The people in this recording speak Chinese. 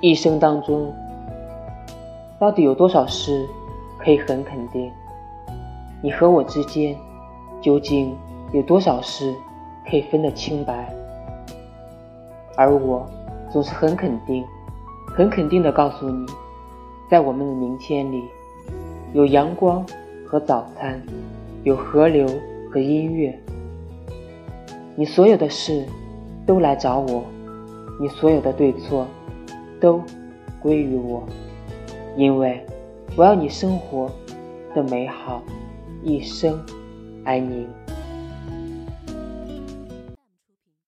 一生当中，到底有多少事可以很肯定？你和我之间，究竟有多少事可以分得清白？而我总是很肯定、很肯定的告诉你，在我们的明天里，有阳光和早餐，有河流和音乐。你所有的事都来找我，你所有的对错都归于我，因为我要你生活的美好。一生，安宁。